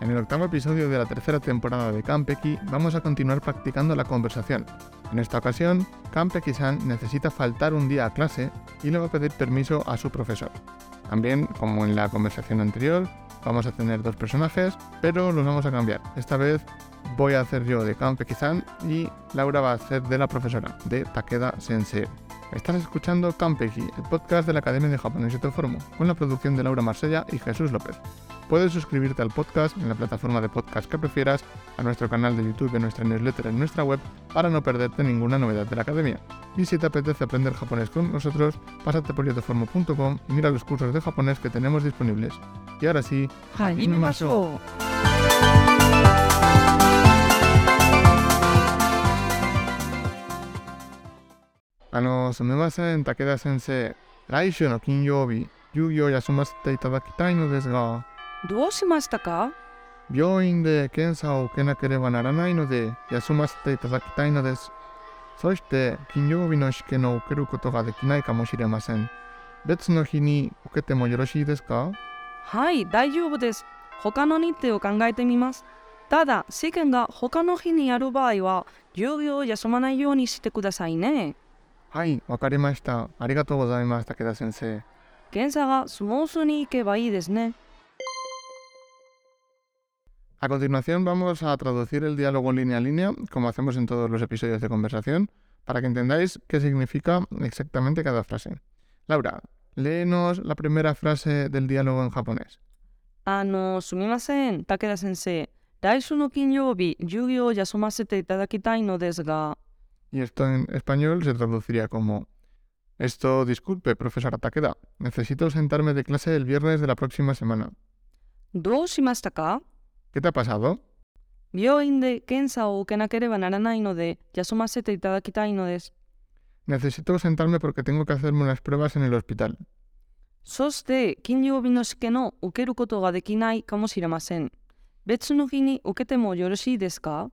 En el octavo episodio de la tercera temporada de Kampeki vamos a continuar practicando la conversación. En esta ocasión, Kampeki-san necesita faltar un día a clase y le va a pedir permiso a su profesor. También, como en la conversación anterior, vamos a tener dos personajes, pero los vamos a cambiar. Esta vez voy a hacer yo de Kampeki-san y Laura va a hacer de la profesora, de Takeda Sensei. Estás escuchando Kampeki, el podcast de la Academia de Japonés y formo, con la producción de Laura Marsella y Jesús López. Puedes suscribirte al podcast en la plataforma de podcast que prefieras, a nuestro canal de YouTube, en nuestra newsletter, en nuestra web, para no perderte ninguna novedad de la Academia. Y si te apetece aprender japonés con nosotros, pásate por yotoformo.com y mira los cursos de japonés que tenemos disponibles. Y ahora sí, Hajimemashou. あの、すみません、武田先生。来週の金曜日、授業を休ませていただきたいのですが、どうしましたか？病院で検査を受けなければならないので、休ませていただきたいのです。そして、金曜日の試験を受けることができないかもしれません。別の日に受けてもよろしいですか？はい、大丈夫です。他の日程を考えてみます。ただ、試験が他の日にある場合は、授業を休まないようにしてくださいね。はい、わかりました。ありがとうございます、武田先生。検査がスムースにいけばいいですね。 A continuación vamos a traducir el diálogo línea a línea, como hacemos en todos los episodios de conversación, para que entendáis qué significa exactamente cada frase. Laura, léenos la primera frase del diálogo en japonés. あの、すみません、武田先生。来週の金曜日、授業を休ませていただきたいのですが、 Y esto en español se traduciría como Esto, disculpe, profesora Takeda. Necesito sentarme de clase el viernes de la próxima semana. どうしましたか ¿Qué te ha pasado? 病院で検査を受けなければならないので、休ませていただきたいのです。 Necesito sentarme porque tengo que hacerme unas pruebas en el hospital. そして、金曜日の試験を受けることができないかもしれません。別の日に受けてもよろしいですか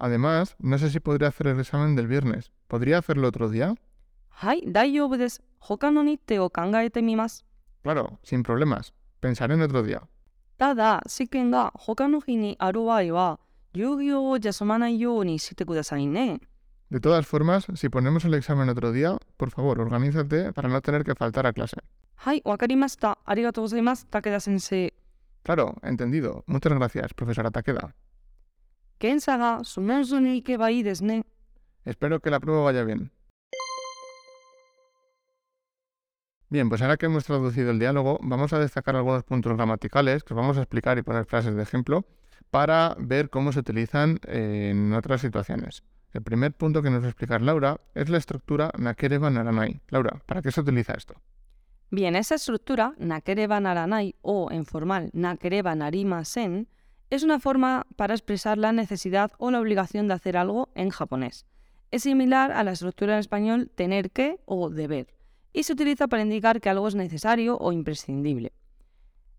Además, no sé si podría hacer el examen del viernes. ¿Podría hacerlo otro día? はい、大丈夫です。他の日程を考えてみます。 Claro, sin problemas. Pensaré en otro día. ただ、試験が他の日にある場合は、授業を休まないようにしてくださいね。 De todas formas, si ponemos el examen otro día, por favor, organízate para no tener que faltar a clase. はい、わかりました。ありがとうございます、武田先生。 Claro, entendido. Muchas gracias, profesora Takeda. Espero que la prueba vaya bien. Bien, pues ahora que hemos traducido el diálogo, vamos a destacar algunos puntos gramaticales que os vamos a explicar y poner frases de ejemplo para ver cómo se utilizan eh, en otras situaciones. El primer punto que nos va a explicar Laura es la estructura Nakereba Naranai. Laura, ¿para qué se utiliza esto? Bien, esa estructura, Nakereba Naranai o en formal Nakereba Narima Sen, es una forma para expresar la necesidad o la obligación de hacer algo en japonés. Es similar a la estructura en español tener que o deber, y se utiliza para indicar que algo es necesario o imprescindible.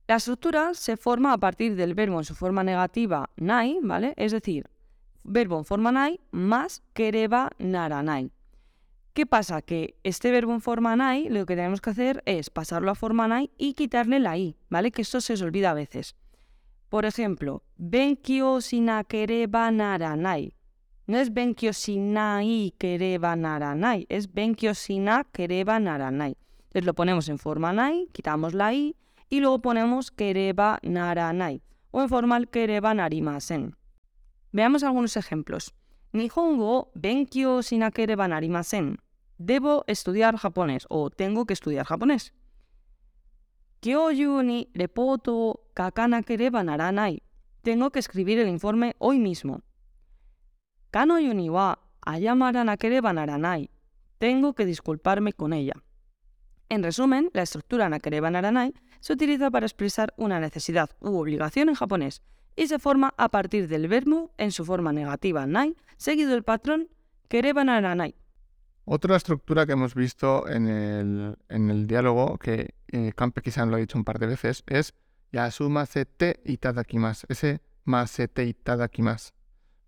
La estructura se forma a partir del verbo en su forma negativa nai, ¿vale? Es decir, verbo en forma nai más kereba naranai. ¿Qué pasa? Que este verbo en forma nai lo que tenemos que hacer es pasarlo a forma nai y quitarle la i, ¿vale? Que esto se os olvida a veces. Por ejemplo, benkyo shinakereba naranai. No es benkyo shinai kereba naranai, es benkyo shina kereba naranai. Entonces lo ponemos en forma nai, quitamos la i y luego ponemos kereba naranai o en formal kereba narimasen. Veamos algunos ejemplos. Nihongo benkyo shinakereba narimasen. Debo estudiar japonés o tengo que estudiar japonés. Kyoyu ni reporto o kakanakereba naranai. Tengo que escribir el informe hoy mismo. Kanoyu ni wa. Tengo que disculparme con ella. En resumen, la estructura nakereba naranai se utiliza para expresar una necesidad u obligación en japonés y se forma a partir del verbo en su forma negativa nai, seguido del patrón kereba naranai. Otra estructura que hemos visto en el, diálogo, que eh, Kampeki-san lo ha dicho un par de veces, es Yasumase te itadakimasu. Ese masete itadakimasu.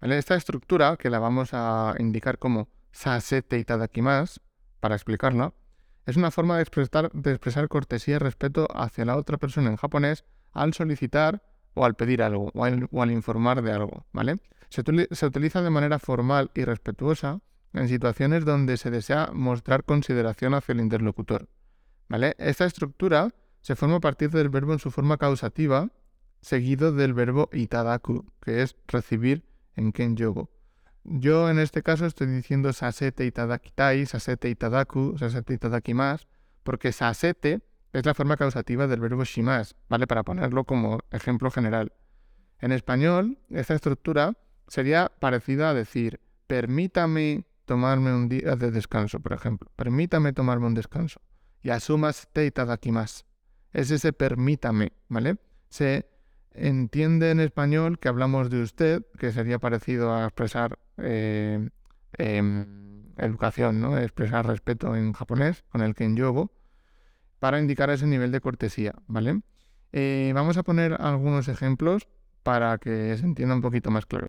¿Vale? Esta estructura, que la vamos a indicar como sasete itadakimasu, para explicarla, Es una forma de expresar, cortesía y respeto hacia la otra persona en japonés al solicitar o al pedir algo o al, informar de algo, se utiliza de manera formal y respetuosa en situaciones donde se desea mostrar consideración hacia el interlocutor, ¿vale? Esta estructura se forma a partir del verbo en su forma causativa, seguido del verbo itadaku, que es recibir en ken yogo. Yo en este caso estoy diciendo sasete itadakitai, sasete itadaku, sasete itadakimas, porque sasete es la forma causativa del verbo shimas, ¿vale? Para ponerlo como ejemplo general. En español, esta estructura sería parecida a decir, permítame tomarme un día de descanso, por ejemplo. Permítame tomarme un descanso. Y asumas te itadakimas. Es ese permítame, ¿vale? Se entiende en español que hablamos de usted, que sería parecido a expresar eh, em, educación, ¿no? Expresar respeto en japonés, con el kenyogo para indicar ese nivel de cortesía, ¿vale? Eh, vamos a poner algunos ejemplos para que se entienda un poquito más claro.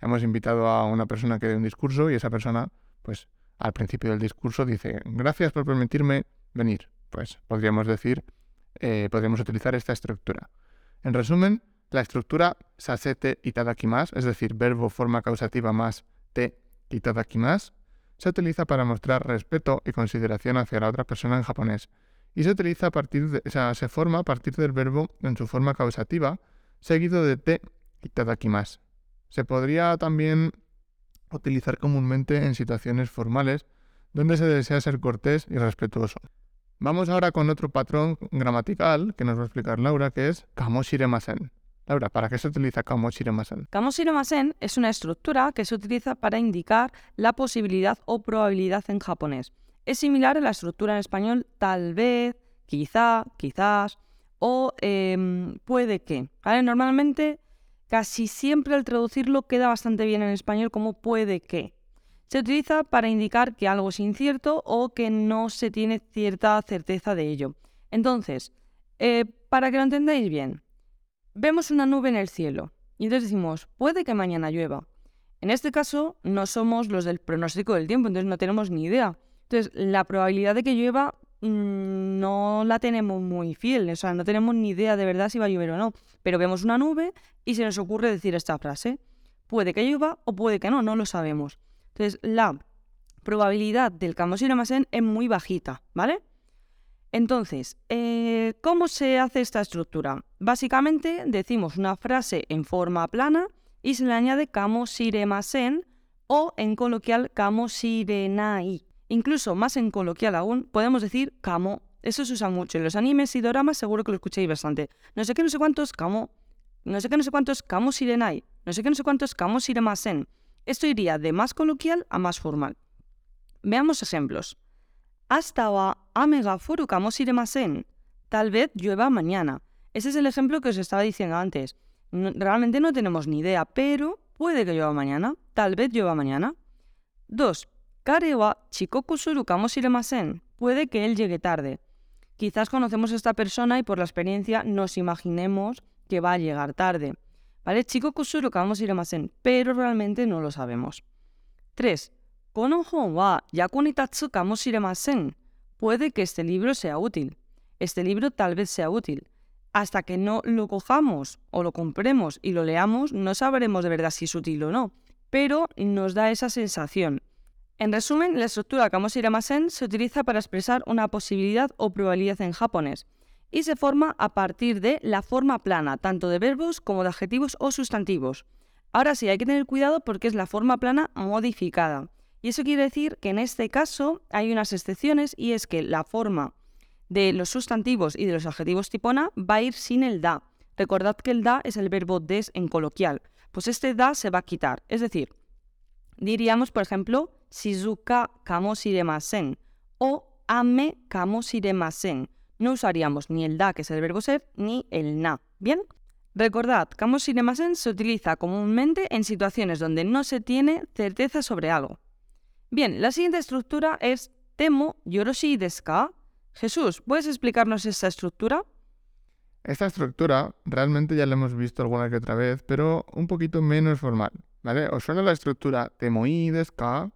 hemos invitado a una persona que dé un discurso y esa persona, pues al principio del discurso dice, gracias por permitirme venir. Pues podríamos decir, eh, podríamos utilizar esta estructura. En resumen, la estructura sasete itadakimas, es decir, verbo forma causativa más te itadakimas, se utiliza para mostrar respeto y consideración hacia la otra persona en japonés y se utiliza a partir de, o sea, se forma a partir del verbo en su forma causativa, seguido de te y tadakimas. Se podría también utilizar comúnmente en situaciones formales donde se desea ser cortés y respetuoso. Vamos ahora con otro patrón gramatical que nos va a explicar Laura, que es kamoshiremasen. Laura, ¿para qué se utiliza kamoshiremasen? Kamoshiremasen es una estructura que se utiliza para indicar la posibilidad o probabilidad en japonés. Es similar a la estructura en español tal vez, quizá, quizás o em, puede que. Normalmente, casi siempre al traducirlo queda bastante bien en español como puede que. Se utiliza para indicar que algo es incierto o que no se tiene cierta certeza de ello. Entonces, eh, para que lo entendáis bien, vemos una nube en el cielo y entonces decimos, puede que mañana llueva. En este caso, no somos los del pronóstico del tiempo, entonces no tenemos ni idea. Entonces, la probabilidad de que llueva no la tenemos muy fiel, o sea, no tenemos ni idea de verdad si va a llover o no, pero vemos una nube y se nos ocurre decir esta frase. Puede que llueva o puede que no, no lo sabemos. Entonces, la probabilidad del Kamosiramasen es muy bajita, ¿vale? Entonces, eh, ¿cómo se hace esta estructura? Básicamente decimos una frase en forma plana y se le añade Kamosiremasen o en coloquial Kamosirenai. Incluso más en coloquial aún, podemos decir kamo. Eso se usa mucho. En los animes y doramas seguro que lo escucháis bastante. No sé qué, no sé cuántos kamo. No sé qué, no sé cuántos kamo sirenai. No sé qué, no sé cuántos kamo siremasen. Esto iría de más coloquial a más formal. Veamos ejemplos. Hasta wa ame ga furu kamo siremasen. Tal vez llueva mañana. Ese es el ejemplo que os estaba diciendo antes. realmente no tenemos ni idea, pero puede que llueva mañana. Tal vez llueva mañana. 2. Kare wa. Puede que él llegue tarde. Quizás conocemos a esta persona y por la experiencia nos imaginemos que va a llegar tarde. ¿Vale? Chikoku pero realmente no lo sabemos. 3. Kono hon wa yakunitatsu kamosiremasen. Puede que este libro sea útil. Este libro tal vez sea útil. Hasta que no lo cojamos o lo compremos y lo leamos, no sabremos de verdad si es útil o no, pero nos da esa sensación. En resumen, la estructura Kamosiramasen se utiliza para expresar una posibilidad o probabilidad en japonés y se forma a partir de la forma plana, tanto de verbos como de adjetivos o sustantivos. Ahora sí, hay que tener cuidado porque es la forma plana modificada. Y eso quiere decir que en este caso hay unas excepciones y es que la forma de los sustantivos y de los adjetivos tipona va a ir sin el da. Recordad que el da es el verbo des en coloquial. Pues este da se va a quitar. Es decir, diríamos, por ejemplo, Shizuka kamosiremasen o ame kamosiremasen. no usaríamos ni el da, que es el verbo ser, ni el na. ¿Bien? Recordad, kamo siremasen se utiliza comúnmente en situaciones donde no se tiene certeza sobre algo. Bien, la siguiente estructura es temo yoroshi desu ka? Jesús, ¿puedes explicarnos esta estructura? Esta estructura realmente ya la hemos visto alguna que otra vez, pero un poquito menos formal, ¿vale? ¿Os suena la estructura temoi desu ka?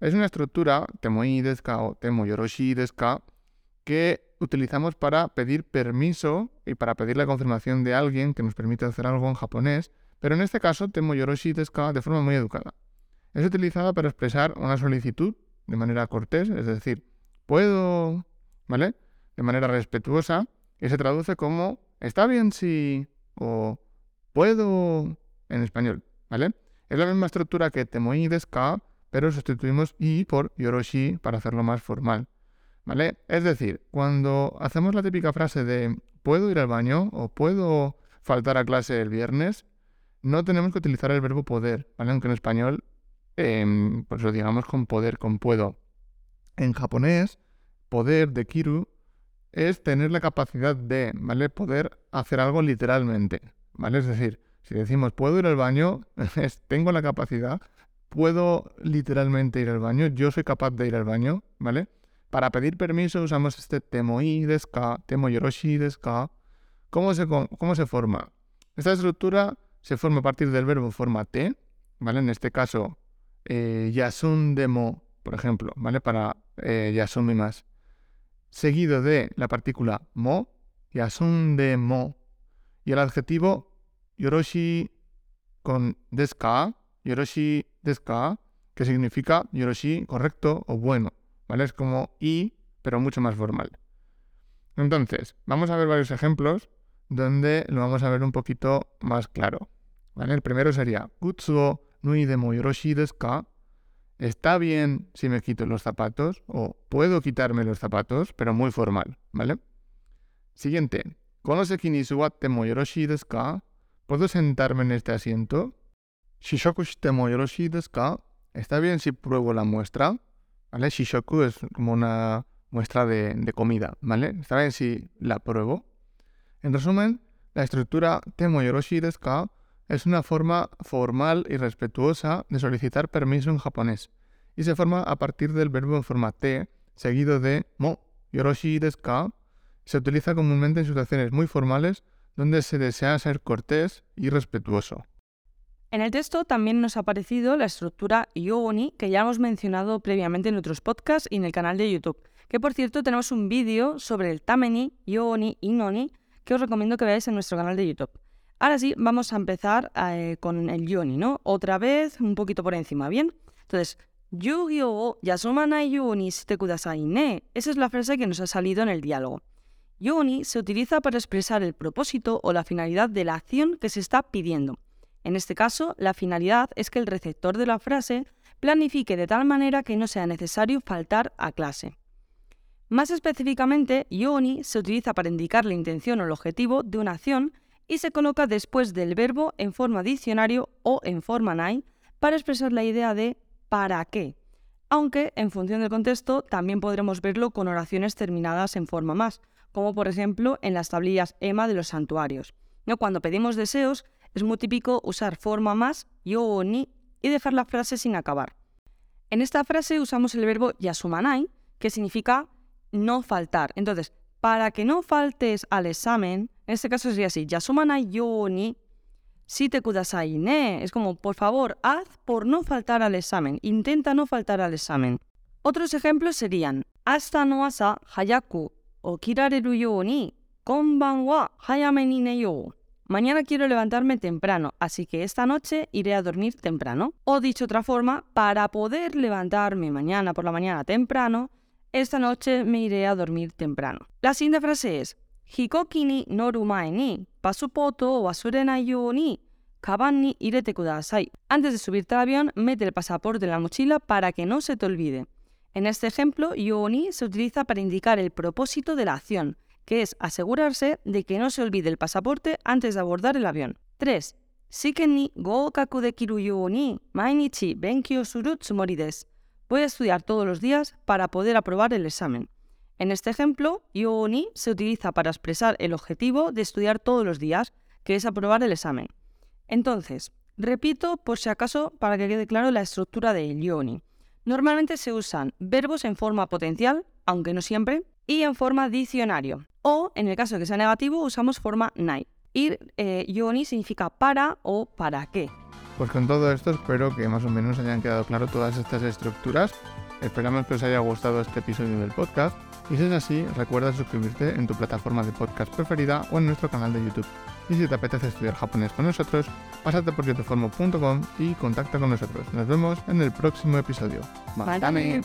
Es una estructura, temoi desu ka o temo yoroshi desu ka, que utilizamos para pedir permiso y para pedir la confirmación de alguien que nos permite hacer algo en japonés, pero en este caso temo yoroshi desu ka de forma muy educada. Es utilizada para expresar una solicitud de manera cortés, es decir, puedo, ¿vale? De manera respetuosa, y se traduce como está bien si o puedo en español, ¿vale? Es la misma estructura que temoi desu ka, pero sustituimos i por yoroshi para hacerlo más formal. ¿Vale? Es decir, cuando hacemos la típica frase de ¿puedo ir al baño? o ¿puedo faltar a clase el viernes? No tenemos que utilizar el verbo poder, ¿vale? Aunque en español, em, pues lo digamos con poder, con puedo. En japonés, poder de kiru es tener la capacidad de, ¿vale? Poder hacer algo literalmente, ¿vale? Es decir, si decimos puedo ir al baño, es tengo la capacidad, puedo literalmente ir al baño, yo soy capaz de ir al baño, ¿vale? Para pedir permiso usamos este temoi desu ka, temo yoroshi desu ka. ¿Cómo se, ¿Cómo se forma? Esta estructura se forma a partir del verbo forma te, ¿vale? En este caso, eh, yasun demo, por ejemplo, ¿vale? Para eh, yasumi más. Seguido de la partícula mo, yasun de mo. Y el adjetivo yoroshi con desu ka, yoroshi desu ka, que significa yoroshi correcto o bueno. ¿vale? Es como y, pero mucho más formal. Entonces, vamos a ver varios ejemplos donde lo vamos a ver un poquito más claro. El primero sería, Kutsuo nui demo yoroshi desu ka? Está bien si me quito los zapatos o puedo quitarme los zapatos, pero muy formal, ¿vale? Siguiente, Konoseki ni suwatte mo desu ka? ¿Puedo sentarme en este asiento? Shishoku shite mo yoroshi desu ka? ¿Está bien si pruebo la muestra? ¿vale? Shishoku es como una muestra de, comida, ¿vale? Está bien si la pruebo. En resumen, la estructura Temo Yoroshi desu ka es una forma formal y respetuosa de solicitar permiso en japonés y se forma a partir del verbo en forma te seguido de mo yoroshi desu ka. Se utiliza comúnmente en situaciones muy formales donde se desea ser cortés y respetuoso. En el texto también nos ha aparecido la estructura Yoni, que ya hemos mencionado previamente en otros podcasts y en el canal de YouTube. Que por cierto tenemos un vídeo sobre el Tameni, Yoni y Noni que os recomiendo que veáis en nuestro canal de YouTube. Ahora sí, vamos a empezar eh, con el Yoni, ¿no? Otra vez, un poquito por encima, ¿bien? Entonces, Yu-Gi-Oh! Yasumanai Yoni kudasai ne. Esa es la frase que nos ha salido en el diálogo. Yoni se utiliza para expresar el propósito o la finalidad de la acción que se está pidiendo. En este caso, la finalidad es que el receptor de la frase planifique de tal manera que no sea necesario faltar a clase. Más específicamente, yoni se utiliza para indicar la intención o el objetivo de una acción y se coloca después del verbo en forma diccionario o en forma nai para expresar la idea de para qué, aunque en función del contexto también podremos verlo con oraciones terminadas en forma más, como por ejemplo en las tablillas EMA de los santuarios. Cuando pedimos deseos, es muy típico usar forma más, yo o ni, y dejar la frase sin acabar. En esta frase usamos el verbo yasumanai, que significa no faltar. Entonces, para que no faltes al examen, en este caso sería así, yasumanai yo ni, si te kudasai ne. Es como, por favor, haz por no faltar al examen. Intenta no faltar al examen. Otros ejemplos serían, hasta no asa hayaku o kirareru yo ni, konban wa hayame ni ne yo. Mañana quiero levantarme temprano, así que esta noche iré a dormir temprano. O dicho otra forma, para poder levantarme mañana por la mañana temprano, esta noche me iré a dormir temprano. La siguiente frase es Hikoki ni noru ni pasupoto ni kaban ni irete kudasai. Antes de subirte al avión, mete el pasaporte en la mochila para que no se te olvide. En este ejemplo, yo ni se utiliza para indicar el propósito de la acción, que es asegurarse de que no se olvide el pasaporte antes de abordar el avión. 3. Shiken ni goukaku dekiru you ni mainichi benkyou suru tsumori desu. Voy a estudiar todos los días para poder aprobar el examen. En este ejemplo, se utiliza para expresar el objetivo de estudiar todos los días, que es aprobar el examen. Entonces, repito por si acaso para que quede claro la estructura de ni. Normalmente se usan verbos en forma potencial, aunque no siempre, y en forma diccionario. O, en el caso de que sea negativo, usamos forma nai. Ir eh, yoni significa para o para qué. Pues con todo esto espero que más o menos hayan quedado claro todas estas estructuras. Esperamos que os haya gustado este episodio del podcast y si es así, recuerda suscribirte en tu plataforma de podcast preferida o en nuestro canal de YouTube. Y si te apetece estudiar japonés con nosotros, pásate por yotoformo.com y contacta con nosotros. Nos vemos en el próximo episodio. ¡Matane!